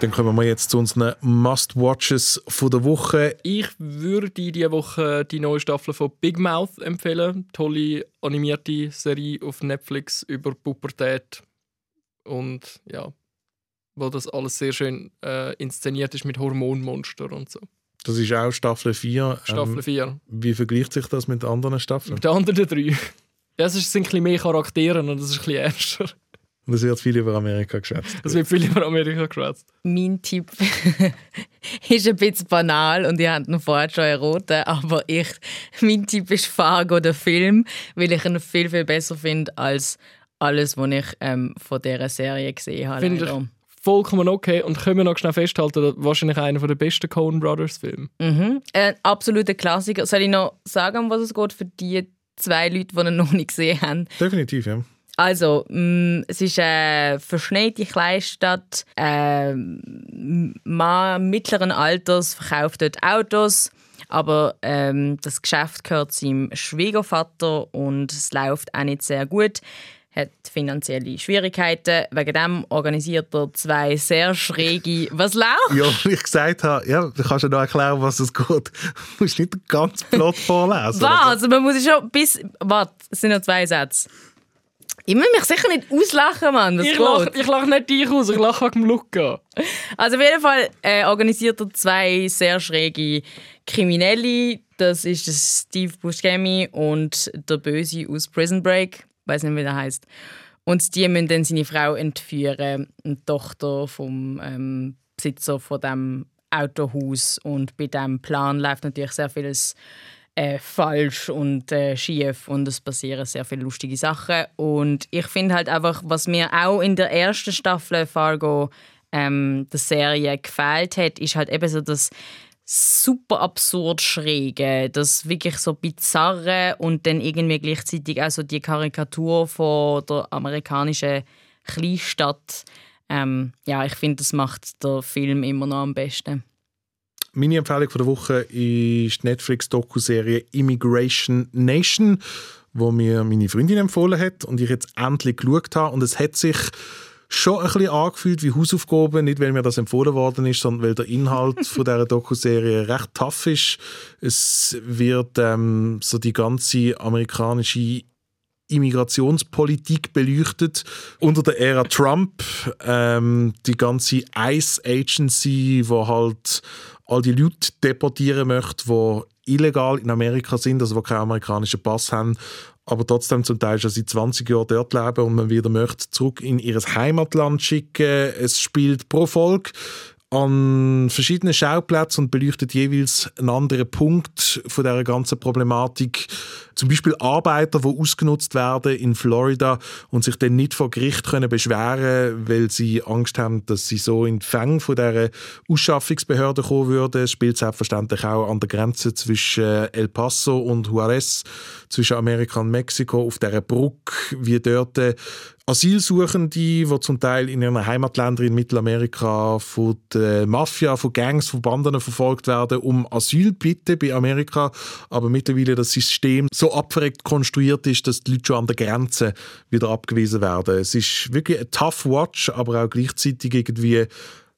Dann kommen wir jetzt zu unseren Must-Watches der Woche. Ich würde diese Woche die neue Staffel von Big Mouth empfehlen. Tolle animierte Serie auf Netflix über Pubertät. Und ja, wo das alles sehr schön äh, inszeniert ist mit Hormonmonster und so. Das ist auch Staffel 4. Staffel Ähm, 4. wie vergleicht sich das mit anderen Staffeln? Mit den anderen drei. Ja, es ist- sind ein bisschen mehr Charaktere und es ist ein bisschen ernster. Und es wird viel über Amerika geschätzt. Es wird viel über Amerika geschwätzt. Mein Tipp ist ein bisschen banal und ihr habt ihn vorher schon erraten, aber ich, mein Tipp ist Fargo, der Film, weil ich ihn viel, viel besser finde als alles, was ich ähm, von dieser Serie gesehen habe. Finde ich vollkommen okay und können wir noch schnell festhalten, wahrscheinlich einer der besten Coen Brothers Filme. Mhm. Ein absoluter Klassiker. Soll ich noch sagen, um was es geht für die zwei Leute, die ihn noch nicht gesehen haben? Definitiv, ja. Also, mh, es ist eine verschneite Kleinstadt. Ein Mann mittleren Alters verkauft dort Autos. Aber ähm, das Geschäft gehört seinem Schwiegervater und es läuft auch nicht sehr gut. Hat finanzielle Schwierigkeiten. Wegen dem organisiert er zwei sehr schräge. Was läuft? Ja, wie ich gesagt habe, ja, du kannst ja noch erklären, was es geht. Du musst nicht den ganzen Plot vorlesen. Was? Man muss schon bis. Warte, es sind noch zwei Sätze. Ich muss mich sicher nicht auslachen, Mann. Das Ich lache ich lach nicht dich aus, ich lache wegen dem Luca. Also auf jeden Fall äh, organisiert er zwei sehr schräge Kriminelle. Das ist der Steve Buscemi und der Böse aus Prison Break. Weiß nicht, wie der heißt. Und die müssen dann seine Frau entführen, die Tochter vom ähm, Besitzer von dem Autohaus. Und bei diesem Plan läuft natürlich sehr vieles äh, falsch und äh, schief und es passieren sehr viele lustige Sachen. Und ich finde halt einfach, was mir auch in der ersten Staffel Fargo ähm, der Serie gefällt hat, ist halt eben so das super absurd schräge, das wirklich so bizarre und dann irgendwie gleichzeitig auch so die Karikatur von der amerikanischen Kleinstadt. Ähm, ja, ich finde, das macht der Film immer noch am besten. Meine Empfehlung von der Woche ist die Netflix-Doku-Serie Immigration Nation, wo mir meine Freundin empfohlen hat und ich jetzt endlich geschaut habe. Und es hat sich schon ein bisschen angefühlt wie Hausaufgaben, nicht weil mir das empfohlen worden ist, sondern weil der Inhalt von dieser Doku-Serie recht tough ist. Es wird ähm, so die ganze amerikanische Immigrationspolitik beleuchtet unter der Ära Trump. Ähm, die ganze ICE Agency, wo halt all die Leute deportieren möchte, die illegal in Amerika sind, also die keinen amerikanischen Pass haben, aber trotzdem zum Teil schon seit 20 Jahren dort leben und man wieder möchte zurück in ihr Heimatland schicken. Es spielt pro Folge an verschiedenen Schauplätzen und beleuchtet jeweils einen anderen Punkt von der ganzen Problematik. Zum Beispiel Arbeiter, die ausgenutzt werden in Florida und sich dann nicht vor Gericht können beschweren, weil sie Angst haben, dass sie so in die Fänge von der Ausschaffungsbehörde kommen würden. Es spielt selbstverständlich auch an der Grenze zwischen El Paso und Juarez, zwischen Amerika und Mexiko, auf der Brücke, wie dort Asylsuchende, die zum Teil in ihren Heimatländern in Mittelamerika von der Mafia, von Gangs, von Banden verfolgt werden, um Asyl bitten bei Amerika. Aber mittlerweile das System so abverreckt konstruiert ist, dass die Leute schon an der Grenze wieder abgewiesen werden. Es ist wirklich ein tough Watch, aber auch gleichzeitig irgendwie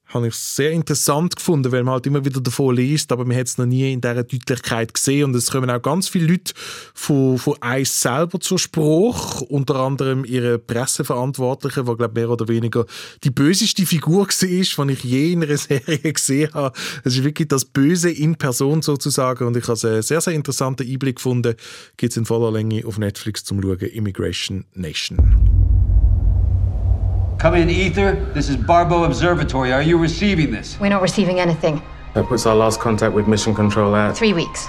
habe ich sehr interessant gefunden, weil man halt immer wieder davon liest, aber man hat es noch nie in dieser Deutlichkeit gesehen und es kommen auch ganz viele Leute von, von ICE selber zur Spruch, unter anderem ihre Presseverantwortliche, die glaube mehr oder weniger die böseste Figur war, die ich je in einer Serie gesehen habe. Es ist wirklich das Böse in Person sozusagen und ich habe einen sehr, sehr interessanten Einblick gefunden. Gibt es in voller Länge auf Netflix zum Schauen, Immigration Nation. Come in, Ether. This is Barbo Observatory. Are you receiving this? We're not receiving anything. That puts our last contact with Mission Control at. Three weeks.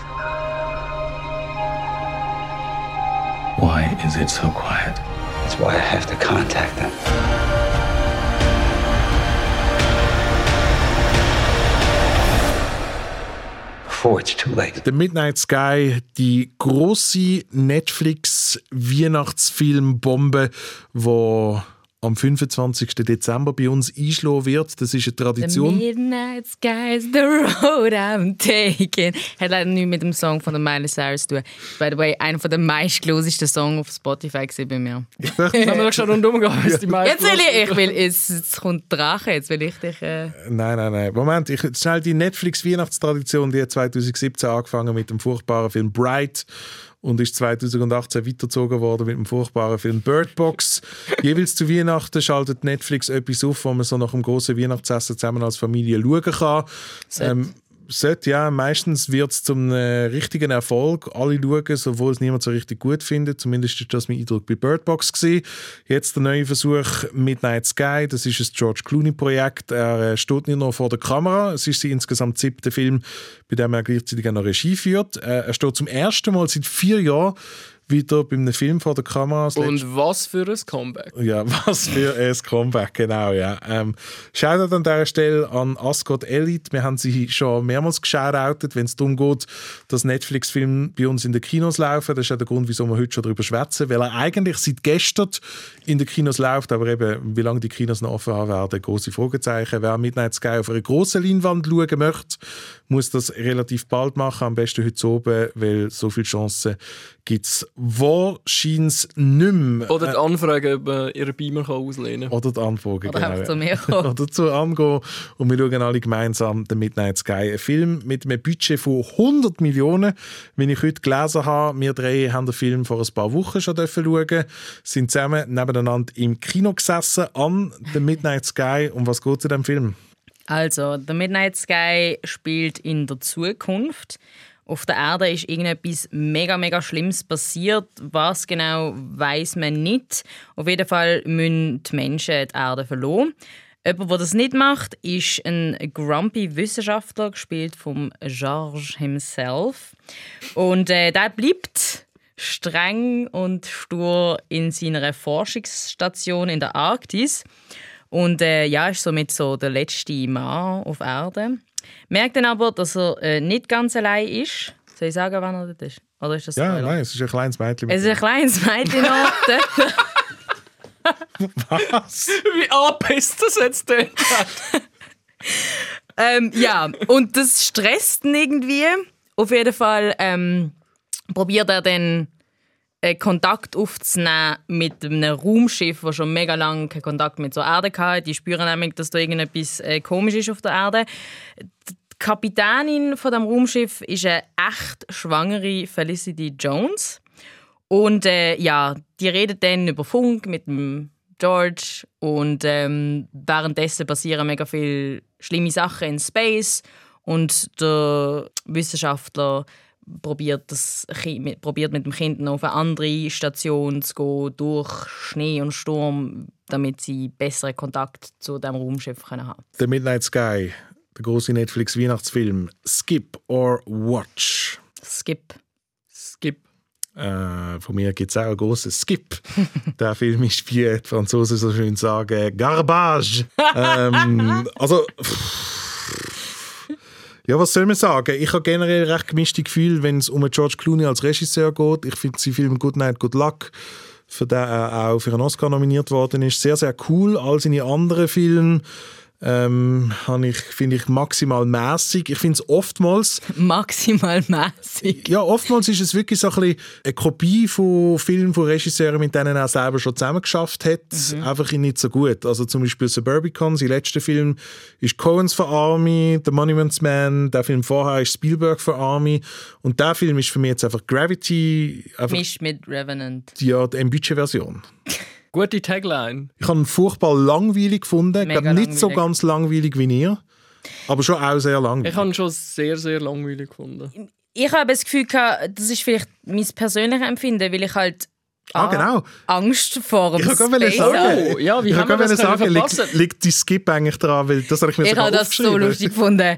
Why is it so quiet? That's why I have to contact them. Before it's too late. The Midnight Sky, die große Netflix-Weihnachtsfilm-Bombe, wo am 25. Dezember bei uns einschlagen wird. Das ist eine The Tradition. midnight sky is the road I'm taking. Hat leider nichts mit dem Song von der Miley Cyrus zu tun. By the way, einer der meistgelosesten Songs auf Spotify gewesen bei mir. Wenn wir doch schon rundum gehen, ist die meiste Jetzt will ich, ich will, jetzt, jetzt kommt Drache, jetzt will ich dich... Äh, Nein, nein, nein. Moment, ich, schnell die Netflix-Weihnachtstradition, die hat 2017 angefangen mit dem furchtbaren Film Bright und ist 2018 weitergezogen worden mit dem furchtbaren Film Bird Box. Jeweils zu Weihnachten schaltet Netflix etwas auf, wo man so nach dem großen Weihnachtsessen zusammen als Familie schauen kann. Ähm, sollte, ja. Meistens wird es zum äh, richtigen Erfolg. Alle schauen obwohl es niemand so richtig gut findet. Zumindest ist das mein Eindruck bei Bird Box gewesen. Jetzt der neue Versuch Midnight Sky. Das ist ein George Clooney-Projekt. Er äh, steht nicht nur vor der Kamera. Es ist sein insgesamt siebter Film, bei dem er gleichzeitig auch noch Regie führt. Äh, er steht zum ersten Mal seit vier Jahren wieder bei einem Film vor der Kamera. Und was für ein Comeback. ja, was für ein Comeback, genau, ja. Ähm, Shoutout an dieser Stelle an Ascot Elite. Wir haben sie schon mehrmals geshoutoutet, wenn es darum geht, dass Netflix-Filme bei uns in den Kinos laufen. Das ist ja der Grund, wieso wir heute schon darüber schwätzen, weil er eigentlich seit gestern in den Kinos läuft, aber eben, wie lange die Kinos noch offen haben werden, große Fragezeichen. Wer Midnight Sky auf einer grossen Leinwand schauen möchte, muss das relativ bald machen, am besten heute oben, weil so viele Chancen gibt es wahrscheinlich nicht mehr. Oder die Anfrage, ob man ihren Beamer kann auslehnen kann. Oder die Anfrage, Oder genau. zu mir kommen. Oder zu angehen. Und wir schauen alle gemeinsam den Midnight Sky. Ein Film mit einem Budget von 100 Millionen. Wenn ich heute gelesen habe, wir drei haben den Film vor ein paar Wochen schon dürfen schauen, sind zusammen nebeneinander im Kino gesessen an The Midnight Sky. Um was geht es in diesem Film? Also, The Midnight Sky spielt in der Zukunft. Auf der Erde ist irgendetwas mega, mega Schlimmes passiert. Was genau, weiß man nicht. Auf jeden Fall müssen die Menschen die Erde verloren. Jemand, der das nicht macht, ist ein grumpy Wissenschaftler, gespielt von George himself. Und äh, der bleibt streng und stur in seiner Forschungsstation in der Arktis. Und äh, ja, ist somit so der letzte Mann auf Erde. Merkt dann aber, dass er äh, nicht ganz allein ist. Soll ich sagen, wann er dort ist? Oder ist das Ja, Spoiler? nein, es ist ein kleines Mädchen. Es ist ein kleines Mädchen. Was? Wie angepisst das jetzt denn? ähm, ja, und das stresst ihn irgendwie. Auf jeden Fall ähm, probiert er dann Kontakt aufzunehmen mit einem Raumschiff, das schon mega lange keinen Kontakt mit der Erde hatte. Die spüren nämlich, dass da irgendetwas äh, komisch ist auf der Erde. Die Kapitänin von dem Raumschiff ist eine echt schwangere Felicity Jones. Und äh, ja, die redet dann über Funk mit dem George und ähm, währenddessen passieren mega viele schlimme Sachen in Space und der Wissenschaftler probiert, das Kind, mit, probiert mit dem Kind noch auf eine andere Station zu gehen, durch Schnee und Sturm, damit sie besseren Kontakt zu dem Raumschiff können haben The Midnight Sky, der große Netflix-Weihnachtsfilm. Skip or Watch. Skip. Skip. Äh, von mir gibt es auch einen grossen Skip. Der Film ist, wie die Franzosen so schön sagen, Garbage. ähm, also, pff. Ja, was soll man sagen? Ich habe generell recht gemischte Gefühle, wenn es um George Clooney als Regisseur geht. Ich finde seinen Film Good Night, Good Luck, für den er auch für einen Oscar nominiert worden ist, sehr, sehr cool. All seine anderen Filme ähm, habe ich, finde ich maximal mäßig. Ich finde es oftmals Maximal mäßig. ja, oftmals ist es wirklich so ein bisschen eine Kopie von Filmen von Regisseuren, mit denen er selber schon zusammengeschafft hat, einfach nicht so gut. Also zum Beispiel Suburbicon, sein letzter Film ist Coens for Army, The Monuments Man, der Film vorher ist Spielberg for Army und der Film ist für mich jetzt einfach Gravity, einfach Mischt mit Revenant. die, ja, die Budget-Version. Gute Tagline. Ich habe ihn furchtbar langweilig gefunden, Mega nicht so langweilig. ganz langweilig wie ihr, aber schon auch sehr Ich langweilig. habe ihn schon sehr, sehr langweilig gefunden. Ich habe das Gefühl, gehabt, das ist vielleicht mein persönliches Empfinden, weil ich halt Ah, A, genau. Angst vor dem Ich Space sagen, habe. Oh, ja, wie ich haben wir das sagen, liegt, liegt die Skip eigentlich dran, weil das habe ich mir Ich habe das so lustig gefunden.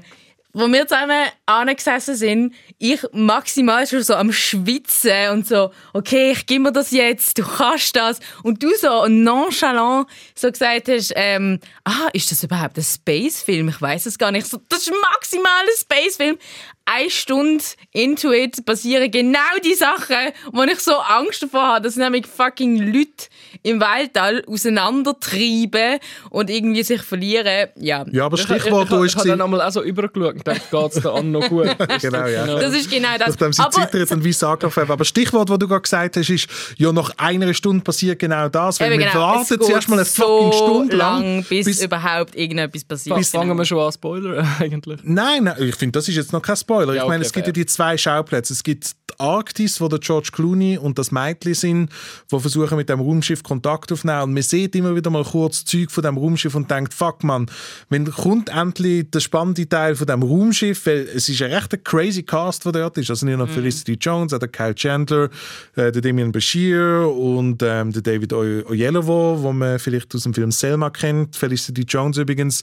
Wo wir zusammen angesessen sind, ich maximal schon so am Schwitzen und so, okay, ich gebe mir das jetzt, du kannst das. Und du so nonchalant so gesagt hast, ähm, ah, ist das überhaupt ein Space-Film? Ich weiß es gar nicht. So, das ist maximal ein Space-Film. Eine Stunde into it passieren genau die Sachen, wo ich so Angst davor habe, dass nämlich fucking Leute im Weltall auseinandertreiben und irgendwie sich verlieren. Ja, Ja, aber Ich, Stichwort ich, da ich, ist ich habe dann einmal auch so übergeschaut und gedacht, geht es an noch gut? Genau, ja. das ist genau das. Nachdem sie Aber zittert und wie angefangen Aber Stichwort, das du gerade gesagt hast, ist, ja, nach einer Stunde passiert genau das. Weil man genau, wartet es zuerst mal eine fucking so Stunde lang. lang, bis, bis- überhaupt irgendetwas passiert. Bis fangen wir schon an Spoiler eigentlich. Nein, nein, ich finde, das ist jetzt noch kein Spoiler. Ja, ich meine, es gibt ja die zwei Schauplätze. Es gibt Arktis, wo der George Clooney und das Mädchen sind, die versuchen mit dem Raumschiff Kontakt aufzunehmen. Und man sieht immer wieder mal kurz Zeug von dem Raumschiff und denkt, fuck man, wenn kommt endlich der spannende Teil von dem Raumschiff, weil es ist ein recht crazy Cast, der dort ist. Also nicht nur Mhm. Felicity Jones, auch der Kyle Chandler, äh, der Damian Bashir und ähm, der David Oy- Oyelowo, wo man vielleicht aus dem Film Selma kennt. Felicity Jones übrigens,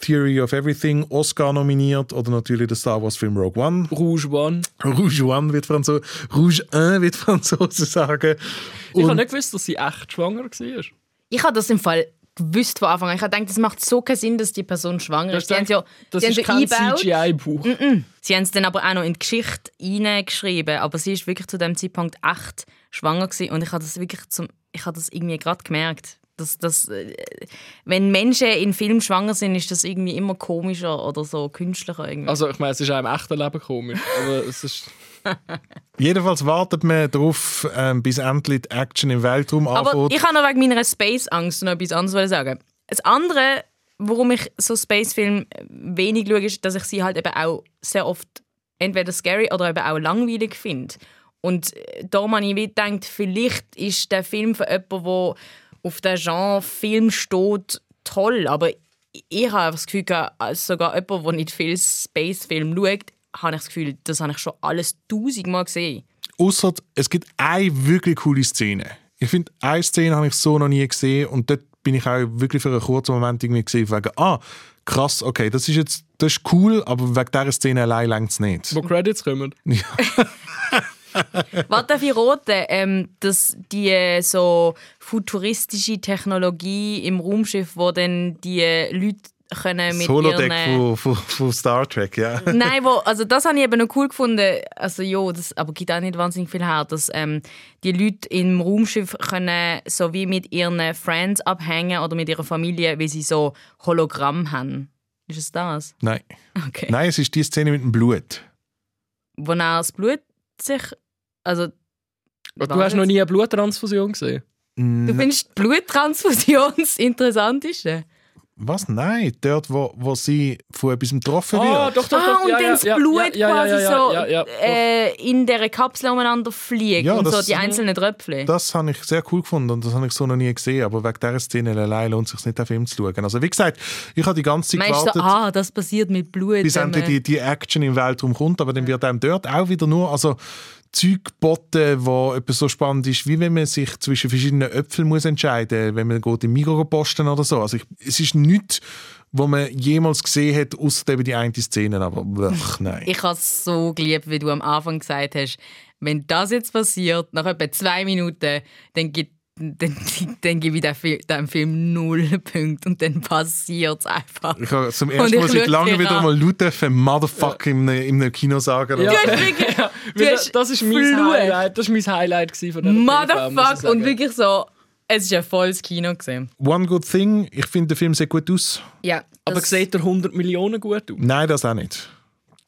Theory of Everything, Oscar nominiert oder natürlich der Star Wars Film Rogue One. Rouge One. Rouge One wird Rouge 1 wird Franzose sagen. Ich habe Und- nicht gewusst, dass sie echt schwanger war. Ich habe das im Fall gewusst von Anfang an. Ich habe gedacht, es macht so keinen Sinn, dass die Person schwanger ist. Sie haben es ja, das ist kein. CGI-Buch. Sie haben es dann aber auch noch in die Geschichte hineingeschrieben. Aber sie ist wirklich zu dem Zeitpunkt echt schwanger gewesen. Und ich habe das wirklich zum, ich habe das irgendwie gerade gemerkt. Dass, dass, äh, wenn Menschen in Filmen schwanger sind, ist das irgendwie immer komischer oder so künstlicher. Irgendwie. Also ich meine, es ist auch im echten Leben komisch. Aber es ist... Jedenfalls wartet man darauf, ähm, bis endlich die Action im Weltraum Aber anfängt. ich habe noch wegen meiner Space-Angst noch etwas anderes sagen. Das andere, warum ich so Space-Filme wenig schaue, ist, dass ich sie halt eben auch sehr oft entweder scary oder eben auch langweilig finde. Und äh, da habe ich gedacht, vielleicht ist der Film für jemanden, der auf den Genre Film steht, toll. Aber ich habe das Gefühl, als sogar jemand, der nicht viel Space-Film schaut, habe ich das Gefühl, das habe ich schon alles tausendmal gesehen. Ausser, es gibt eine wirklich coole Szene. Ich finde, eine Szene habe ich so noch nie gesehen und dort bin ich auch wirklich für einen kurzen Moment irgendwie gesehen, wegen, ah, krass, okay, das ist jetzt das ist cool, aber wegen dieser Szene allein längt es nicht. Wo Credits kommen. Was darf ich roten? Ähm, dass die äh, so futuristische Technologie im Raumschiff, wo dann die äh, Leute können mit Holodeck ihren... von, von, von Star Trek, ja. Nein, wo, also das habe ich eben noch cool gefunden. Also ja, das aber gibt auch nicht wahnsinnig viel her, dass ähm, die Leute im Raumschiff können so wie mit ihren Friends abhängen oder mit ihrer Familie, weil sie so Hologramm haben. Ist es das? Nein. Okay. Nein, es ist die Szene mit dem Blut. Wo das Blut sich... Also, Du hast noch nie eine Bluttransfusion gesehen? Du findest die Bluttransfusion das Interessanteste? Was? Nein, dort, wo, wo sie von etwas getroffen wird. Ah, doch, doch, Ah, doch. und ja, dann das ja, Blut ja, quasi ja, ja, so ja, ja, doch. äh, in dieser Kapsel umeinander fliegt Ja, und so das- die einzelnen Tröpfchen. Das habe ich sehr cool gefunden und das habe ich so noch nie gesehen. Aber wegen dieser Szene allein lohnt es sich nicht, den Film zu schauen. Also wie gesagt, ich habe die ganze Zeit Meinst du, gewartet, ah, das passiert mit Blut? bis endlich die, die Action im Weltraum kommt. Aber dann wird einem dort auch wieder nur also Zeug geboten, wo etwas so spannend ist, wie wenn man sich zwischen verschiedenen Äpfeln muss entscheiden muss, wenn man geht im Migros posten oder so. Also ich, es ist nichts, was man jemals gesehen hat, außer eben die eine Szene. Aber blech, nein. Ich habe es so geliebt, wie du am Anfang gesagt hast, wenn das jetzt passiert, nach etwa zwei Minuten, dann gibt dann, dann gebe ich dem Film, dem Film null Punkte und dann passiert es einfach. Ich habe zum ersten ich Mal seit langem wieder an. mal laut dürfen Motherfucker in, einem- in einem Kino sagen. Ja. Du wirklich, Weil du hast das ist mein. Highlight. Das war mein Highlight von dieser TV, muss ich Motherfuck sagen. und wirklich so, es war ein volles Kino. Gewesen. One Good Thing, ich finde, der Film sieht gut aus. Ja, Aber sieht er 100 Millionen gut aus? Nein, das auch nicht.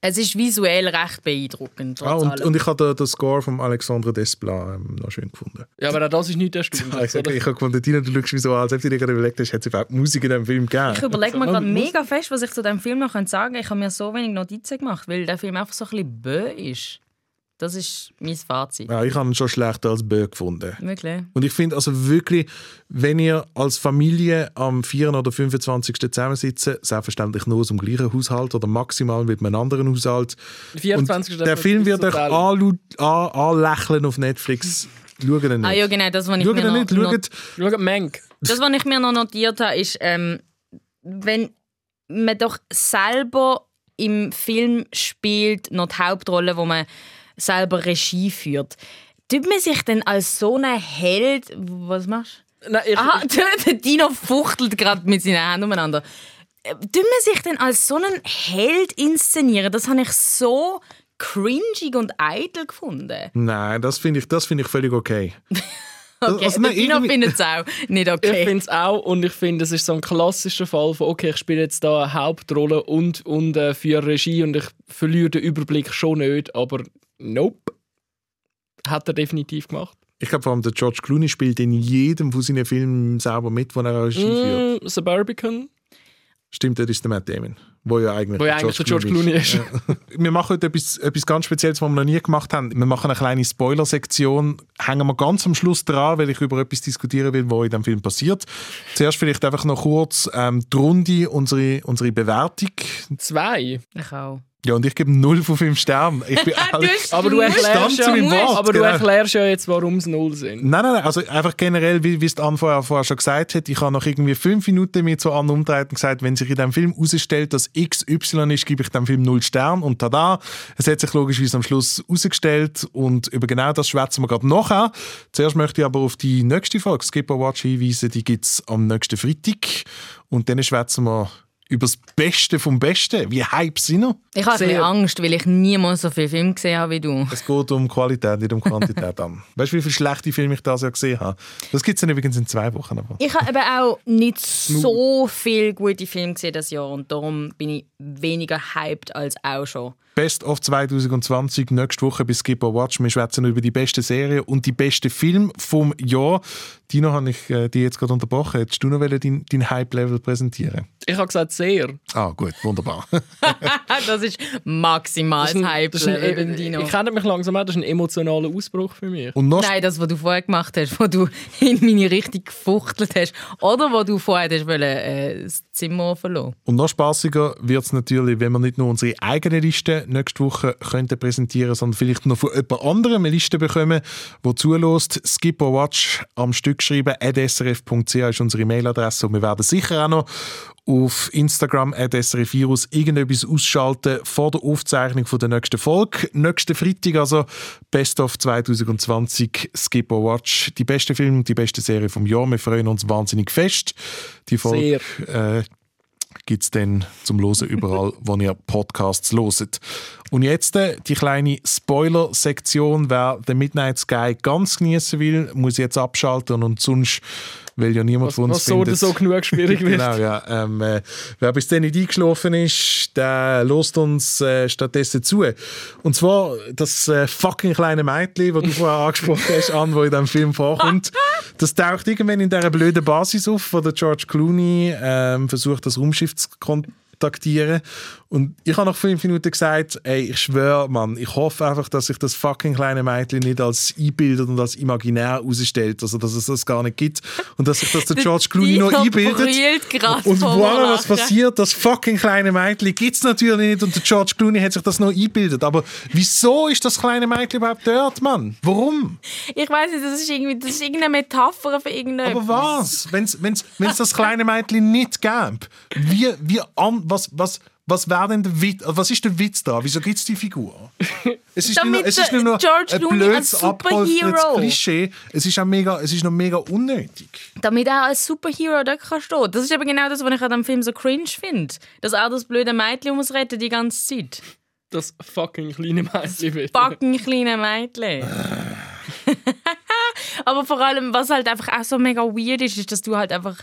Es ist visuell recht beeindruckend. Ah, und, und ich habe den, den Score von Alexandre Desplat ähm, noch schön gefunden. Ja, aber auch das ist nicht der Stunde. Ich, habe gefunden, Tina, du schaust mich so an, als ob du dir gerade überlegt hast, hat es überhaupt Musik in diesem Film gegeben? Ich überlege mir gerade mega fest, was ich zu diesem Film noch sagen könnte. Ich habe mir so wenig Notizen gemacht, weil der Film einfach so ein bisschen bö ist. Das ist mein Fazit. Ja, ich habe ihn schon schlechter als Bö gefunden. Wirklich. Und ich finde also wirklich, wenn ihr als Familie am 4. oder 25. zusammensitzt, selbstverständlich nur aus dem gleichen Haushalt oder maximal mit einem anderen Haushalt. 24. Und der Film wird euch anlächeln auf Netflix. Schaut ihn nicht. Ah ja, genau, das, was ich Schaut mir nicht, noch, schaut Schau, Menk. das, was ich mir noch notiert habe, ist, ähm, wenn man doch selber im Film spielt, noch die Hauptrolle, wo man selber Regie führt, tut man sich denn als so ein Held... Was machst du? Nein, ich, Aha, der Dino fuchtelt gerade mit seinen Händen umeinander. Äh, Tut man sich denn als so einen Held inszenieren? Das habe ich so cringig und eitel gefunden. Nein, das finde ich, das finde ich völlig okay. Okay, Also, nein, Dino findet es auch nicht Ich okay. finde es auch und ich finde, es ist so ein klassischer Fall von okay, ich spiele jetzt da eine Hauptrolle und, und äh, für Regie und ich verliere den Überblick schon nicht, aber nope. Hat er definitiv gemacht. Ich glaube vor allem, der George Clooney spielt in jedem von seinen Filmen selber mit, wo er Regie führt. Mm, Suburbican. Stimmt, das ist der Matt Damon. Wo ja eigentlich, Wo ja eigentlich der George Clooney ist. Ja. wir machen heute etwas, etwas ganz Spezielles, was wir noch nie gemacht haben. Wir machen eine kleine Spoiler-Sektion. Hängen wir ganz am Schluss dran, weil ich über etwas diskutieren will, was in dem Film passiert. Zuerst vielleicht einfach noch kurz ähm, die Runde, unsere, unsere Bewertung. Zwei. Ich auch. Ja, und ich gebe 0 von 5 Sternen. Ich bin ehrlich. Aber du erklärst ja, Wort, aber du genau. erklärst ja jetzt, warum es null sind. Nein, nein, nein, also einfach generell, wie, wie es vorher, vorher schon gesagt hat, ich habe nach irgendwie fünf Minuten mir zu Anne umgedreht und gesagt, wenn sich in diesem Film herausstellt, dass XY ist, gebe ich dem Film 0 Stern und tada, es hat sich logischerweise am Schluss herausgestellt und über genau das schwätzen wir gerade nachher. Zuerst möchte ich aber auf die nächste Folge Skipper Watch hinweisen, die gibt es am nächsten Freitag und dann schwätzen wir über das Beste vom Besten. Wie hype sind wir? Ich habe ein bisschen Sehr. Angst, weil ich niemals so viele Filme gesehen habe wie du. Es geht um Qualität, nicht um Quantität an. Weißt du, wie viele schlechte Filme ich das Jahr gesehen habe? Das gibt es dann übrigens in zwei Wochen. Aber. Ich habe eben auch nicht so viele gute Filme gesehen das Jahr und darum bin ich weniger hyped als auch schon. Best of 2020, nächste Woche bei Skipper Watch. Wir schwätzen über die beste Serie und die besten Film vom Jahr. Dino, habe ich äh, dich jetzt gerade unterbrochen. Hättest du noch wollen dein, Hype-Level präsentieren Ich habe gesagt, sehr. Ah, gut, wunderbar. Das ist maximal Das ist ein- Hype das ist ein- Level, Dino. Ich kenne mich langsam auch, das ist ein emotionaler Ausbruch für mich. Und noch, Nein, das, was du vorher gemacht hast, wo du in meine Richtung gefuchtelt hast. Oder wo du vorher hast wollen, äh, das Zimmer verloren. und noch spaßiger wird es natürlich, wenn wir nicht nur unsere eigene Liste nächste Woche könnten präsentieren sondern vielleicht noch von jemand anderem eine Liste bekommen, die zulässt. Skipper Watch am Stück schreiben, srf.ch ist unsere Mailadresse und wir werden sicher auch noch auf Instagram @srfvirus irgendetwas ausschalten vor der Aufzeichnung von der nächsten Folge. Nächsten Freitag also Best of 2020 Skipper Watch. Die beste Film und die beste Serie vom Jahr. Wir freuen uns wahnsinnig fest. Die Folge äh, gibt es dann zum Losen überall, wo ihr Podcasts loset. Und jetzt äh, die kleine Spoiler-Sektion. Wer den Midnight Sky ganz genießen will, muss jetzt abschalten und sonst weil ja niemand Was, von uns was so oder findet. so genug schwierig wird. Genau, ja. Ähm, äh, wer bis dann nicht eingeschlafen ist, der lässt uns äh, stattdessen zu. Und zwar das äh, fucking kleine Mädchen, das du vorher angesprochen hast, an, wo in diesem Film vorkommt. Das taucht irgendwann in dieser blöden Basis auf, wo der George Clooney ähm, versucht, das Raumschiff zu kontaktieren. Und ich habe nach fünf Minuten gesagt, ey, ich schwöre, Mann, ich hoffe einfach, dass sich das fucking kleine Mädchen nicht als einbildet und als imaginär herausstellt, also dass es das gar nicht gibt und dass sich das der George Clooney noch einbildet. Und voilà, was passiert? Das fucking kleine Mädchen gibt es natürlich nicht und der George Clooney hat sich das noch eingebildet. Aber wieso ist das kleine Mädchen überhaupt dort, Mann? Warum? Ich weiß nicht, das ist, irgendwie, das ist irgendeine Metapher für irgendetwas. Aber was? Wenn es das kleine Mädchen nicht gäbe, wie, wie an, was, was, was wäre denn der Witz? Was ist der Witz da? Wieso gibt es die Figur? Es ist, Damit nur, es ist der nur noch George ein blödes, Superhero. Klischee. Es ist, auch mega, es ist noch mega unnötig. Damit er als Superhero da kann stehen. Das ist eben genau das, was ich an dem Film so cringe finde. Dass er das blöde Mädchen muss retten die ganze Zeit. Das fucking kleine Mädchen wird. Fucking kleine Mädchen. Aber vor allem, was halt einfach auch so mega weird ist, ist, dass du halt einfach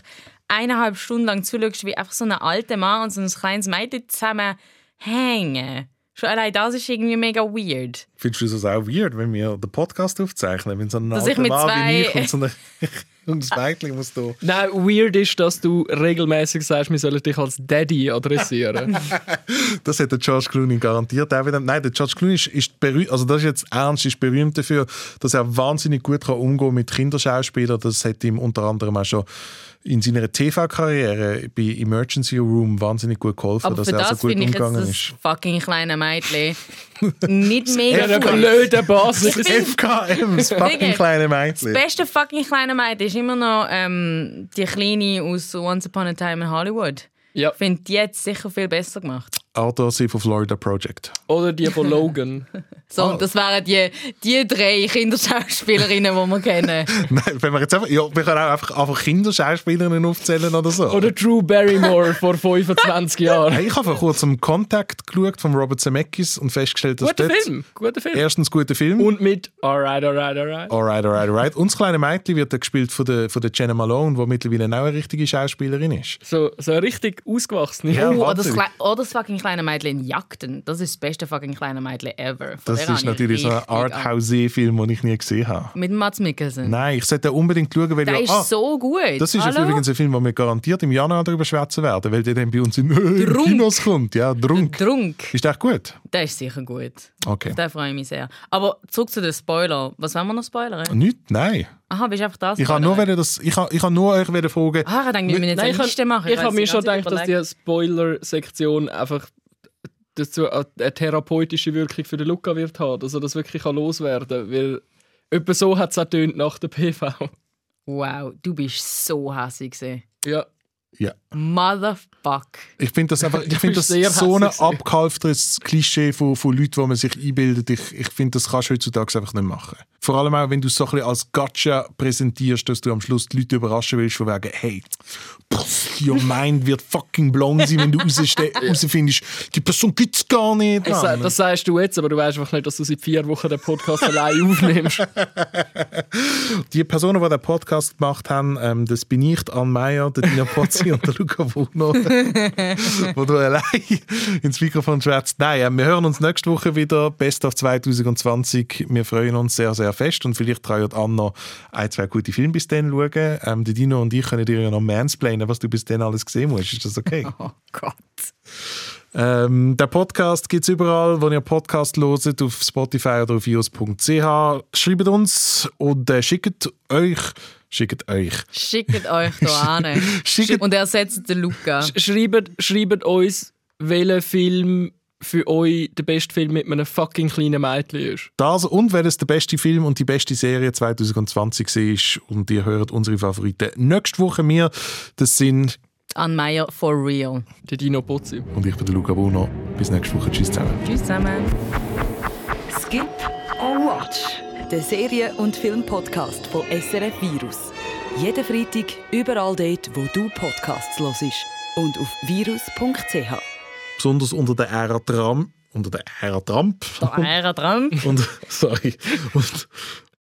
eineinhalb Stunden lang zuschaust, wie einfach so ein alter Mann und so ein kleines Mädchen zusammen hängen. Schon allein das ist irgendwie mega weird. Findest du das auch weird, wenn wir den Podcast aufzeichnen? Wenn so ein Dass alter Mann wie ich und so eine, und das Mädchen muss da... Nein, weird ist, dass du regelmäßig sagst, wir sollen dich als Daddy adressieren. Das hat der George Clooney garantiert auch wieder. Nein, der George Clooney ist, ist berühmt, also das ist jetzt ernst, ist berühmt dafür, dass er wahnsinnig gut kann umgehen mit Kinderschauspielern. Das hat ihm unter anderem auch schon in seiner TV-Karriere bei Emergency Room wahnsinnig gut geholfen, Aber dass er das so gut finde ich jetzt umgegangen das ist. fucking kleine Mädchen nicht mega Ja, der blöde Basis. FKM, das fucking kleine Mädchen. Das beste fucking kleine Mädchen ist immer noch ähm, die Kleine aus Once Upon a Time in Hollywood. Ja. Ich finde die jetzt sicher viel besser gemacht. Arthur C. von Florida Project. Oder die von Logan. So, Ah. und das wären die, die drei Kinderschauspielerinnen, die wir kennen. Nein, wenn wir jetzt einfach, ja, wir können auch einfach, einfach Kinderschauspielerinnen aufzählen oder so. Oder Drew Barrymore vor 25 Jahren. Hey, ich habe vor kurzem Contact geschaut von Robert Zemeckis und festgestellt, dass Guter Film. Guter Film. erstens guter Film Und mit Alright, alright, alright. Alright, alright, alright. Und das kleine Mädchen wird dann gespielt von der, von der Jenna Malone, die mittlerweile auch eine richtige Schauspielerin ist. So, so richtig ausgewachsen. Ja, Oh, das, wahnsinnig. Kle oh, das fucking kleine kleine Mädchen in Jagden. Das ist das beste fucking kleine Mädchen ever. Von Das ist ich natürlich so ein. Arthouse-Film, den ich nie gesehen habe. Mit Mats Mikkelsen. Nein, ich sollte den unbedingt schauen, weil Der ja, ist ah, so gut. das ist Hallo? übrigens ein Film, den wir garantiert im Januar darüber schwätzen werden, weil der dann bei uns in, Drunk. Kinos kommt. Ja, Drunk. Drunk. Ist der gut? Der ist sicher gut. Okay. Da freue ich mich sehr. Aber zurück zu den Spoiler. Was wollen wir noch spoilern? Nicht? Nein. Aha, bist du einfach das? Ich habe nur, wollen das, ich habe, ich habe nur euch wollen fragen, Ah, ich denke, wir müssen jetzt Nein, eine ich Liste habe machen. ich hab weiss mir die schon gedacht, dass die Spoiler-Sektion einfach dazu eine therapeutische Wirkung für den Luca wird haben, dass er das wirklich kann loswerden kann. Weil etwa so hat es nach der PV. Wow, du bist so hässig. Ja. Ja. Motherfuck. Ich finde das einfach, ich finde das so ein abgehalftertes Klischee von, von Leuten, die man sich einbildet. Ich, ich finde, das kannst du heutzutage einfach nicht machen. Vor allem auch, wenn du es so ein bisschen als Gotcha präsentierst, dass du am Schluss die Leute überraschen willst, von wegen, hey, your mind wird fucking blown sein, wenn du rausste- rausfindest, die Person gibt es gar nicht. Das, Mann. das sagst du jetzt, aber du weißt einfach nicht, dass du seit vier Wochen den Podcast allein aufnimmst. Die Personen, die den Podcast gemacht haben, ähm, das bin ich, Anne Meyer, der Dina Pozzi und der Luca Bruno, wo du allein ins Mikrofon schwätzt. Nein, äh, wir hören uns nächste Woche wieder. Best of 2020. Wir freuen uns sehr, sehr fest und vielleicht traut noch ein, zwei gute Filme bis dann schauen. Ähm, der Dino und ich können dir ja noch mansplainen, was du bis dann alles gesehen musst. Ist das okay? Oh Gott. Ähm, der Podcast gibt es überall, wo ihr Podcast hört, auf Spotify oder auf ios.ch. Schreibt uns und äh, schickt euch, schickt euch, Schickt euch da an. Schickt- Und ersetzt den Luca. schreibt, schreibt uns, welcher Film für euch der beste Film mit einem fucking kleinen Mädchen ist. das und welches der beste Film und die beste Serie 2020 ist. Und ihr hört unsere Favoriten nächste Woche mir. Das sind, An Meyer for real. Der Dino Pozzi. und ich bin der Luca Bruno. Bis nächste Woche. Tschüss zusammen. Tschüss zusammen. Skip or Watch, der Serien- und Filmpodcast von SRF Virus. Jeden Freitag überall dort, wo du Podcasts hörst und auf virus.ch. Besonders unter der Ära Trump. Unter der Ära Trump. Da Ära dran. Und, sorry. Und